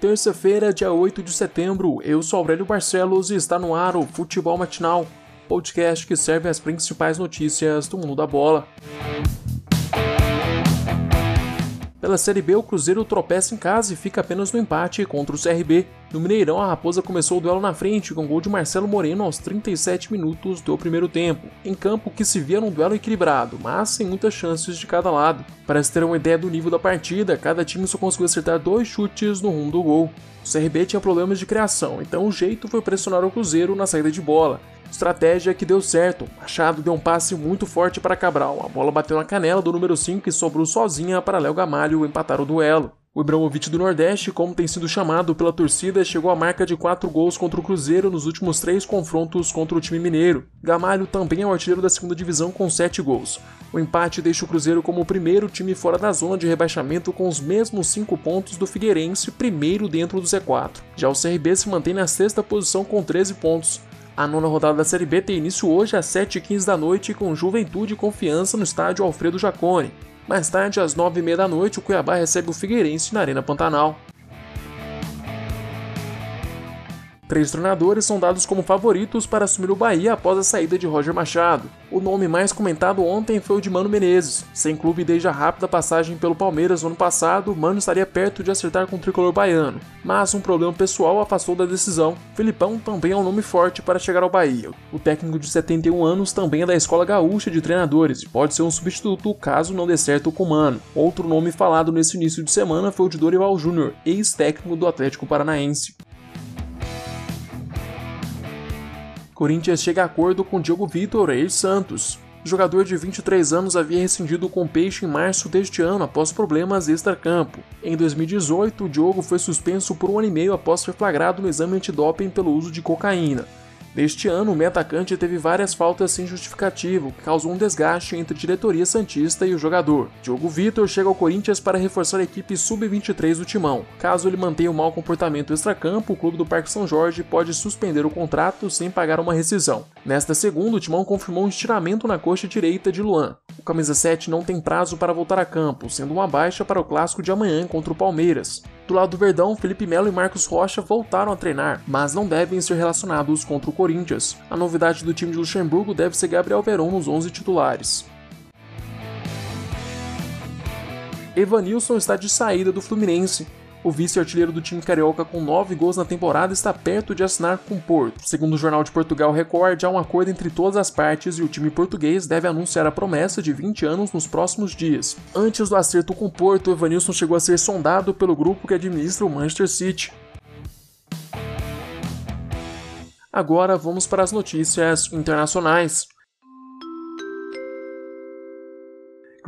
Terça-feira, dia 8 de setembro, eu sou Aurélio Barcelos e está no ar o Futebol Matinal, podcast que serve as principais notícias do mundo da bola. Pela Série B, o Cruzeiro tropeça em casa e fica apenas no empate contra o CRB. No Mineirão, a Raposa começou o duelo na frente com gol de Marcelo Moreno aos 37 minutos do primeiro tempo, em campo que se via num duelo equilibrado, mas sem muitas chances de cada lado. Para se ter uma ideia do nível da partida, cada time só conseguiu acertar dois chutes no rumo do gol. O CRB tinha problemas de criação, então o jeito foi pressionar o Cruzeiro na saída de bola. Estratégia que deu certo. Machado deu um passe muito forte para Cabral. A bola bateu na canela do número 5 e sobrou sozinha para Léo Gamalho empatar o duelo. O Ibrahimovic do Nordeste, como tem sido chamado pela torcida, chegou à marca de 4 gols contra o Cruzeiro nos últimos 3 confrontos contra o time mineiro. Gamalho também é o artilheiro da segunda divisão com 7 gols. O empate deixa o Cruzeiro como o primeiro time fora da zona de rebaixamento com os mesmos 5 pontos do Figueirense, primeiro dentro do Z4. Já o CRB se mantém na sexta posição com 13 pontos. A nona rodada da Série B tem início hoje às 7h15 da noite com Juventude e Confiança no estádio Alfredo Jacone. Mais tarde, às 9h30 da noite, o Cuiabá recebe o Figueirense na Arena Pantanal. Três treinadores são dados como favoritos para assumir o Bahia após a saída de Roger Machado. O nome mais comentado ontem foi o de Mano Menezes. Sem clube desde a rápida passagem pelo Palmeiras no ano passado, Mano estaria perto de acertar com o tricolor baiano. Mas um problema pessoal afastou da decisão. Filipão também é um nome forte para chegar ao Bahia. O técnico de 71 anos também é da escola gaúcha de treinadores e pode ser um substituto caso não dê certo com Mano. Outro nome falado nesse início de semana foi o de Dorival Júnior, ex-técnico do Atlético Paranaense. Corinthians chega a acordo com Diogo Vitor e Santos. O jogador de 23 anos havia rescindido com o Peixe em março deste ano após problemas extra-campo. Em 2018, o Diogo foi suspenso por um ano e meio após ser flagrado no exame antidoping pelo uso de cocaína. Neste ano, o meio atacante teve várias faltas sem justificativo, que causou um desgaste entre diretoria Santista e o jogador. Diogo Vitor chega ao Corinthians para reforçar a equipe sub-23 do Timão. Caso ele mantenha o um mau comportamento extracampo, o clube do Parque São Jorge pode suspender o contrato sem pagar uma rescisão. Nesta segunda, o Timão confirmou um estiramento na coxa direita de Luan. O camisa 7 não tem prazo para voltar a campo, sendo uma baixa para o clássico de amanhã contra o Palmeiras. Do lado do Verdão, Felipe Melo e Marcos Rocha voltaram a treinar, mas não devem ser relacionados contra o Corinthians. A novidade do time de Luxemburgo deve ser Gabriel Veron nos 11 titulares. Evanilson está de saída do Fluminense. O vice-artilheiro do time carioca com 9 gols na temporada está perto de assinar com o Porto. Segundo o jornal de Portugal Record, há um acordo entre todas as partes e o time português deve anunciar a promessa de 20 anos nos próximos dias. Antes do acerto com o Porto, Evanilson chegou a ser sondado pelo grupo que administra o Manchester City. Agora vamos para as notícias internacionais.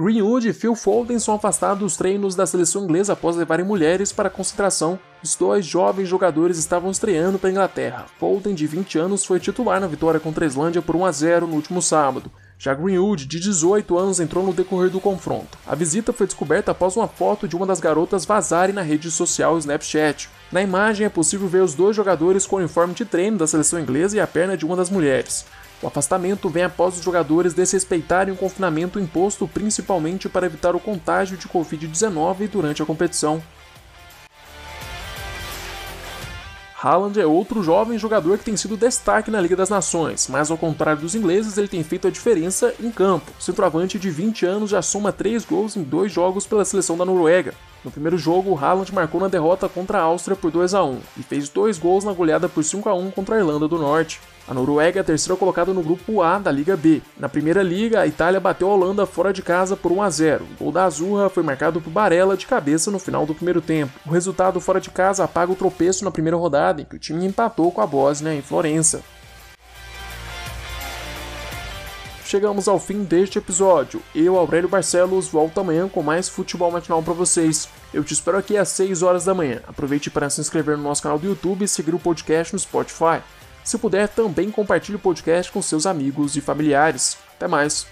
Greenwood e Phil Foden são afastados dos treinos da seleção inglesa após levarem mulheres para a concentração. Os dois jovens jogadores estavam estreando para a Inglaterra. Foden, de 20 anos, foi titular na vitória contra a Islândia por 1 a 0 no último sábado. Já Greenwood, de 18 anos, entrou no decorrer do confronto. A visita foi descoberta após uma foto de uma das garotas vazarem na rede social Snapchat. Na imagem é possível ver os dois jogadores com o uniforme de treino da seleção inglesa e a perna de uma das mulheres. O afastamento vem após os jogadores desrespeitarem o confinamento imposto principalmente para evitar o contágio de Covid-19 durante a competição. Haaland é outro jovem jogador que tem sido destaque na Liga das Nações, mas ao contrário dos ingleses, ele tem feito a diferença em campo. O centroavante de 20 anos já soma 3 gols em dois jogos pela seleção da Noruega. No primeiro jogo, Haaland marcou na derrota contra a Áustria por 2 a 1 e fez dois gols na goleada por 5 a 1 contra a Irlanda do Norte. A Noruega é a terceira colocada no grupo A da Liga B. Na primeira liga, a Itália bateu a Holanda fora de casa por 1 a 0. O gol da Azurra foi marcado por Barella de cabeça no final do primeiro tempo. O resultado fora de casa apaga o tropeço na primeira rodada, em que o time empatou com a Bósnia em Florença. Chegamos ao fim deste episódio. Eu, Aurélio Barcelos, volto amanhã com mais futebol matinal para vocês. Eu te espero aqui às 6 horas da manhã. Aproveite para se inscrever no nosso canal do YouTube e seguir o podcast no Spotify. Se puder, também compartilhe o podcast com seus amigos e familiares. Até mais!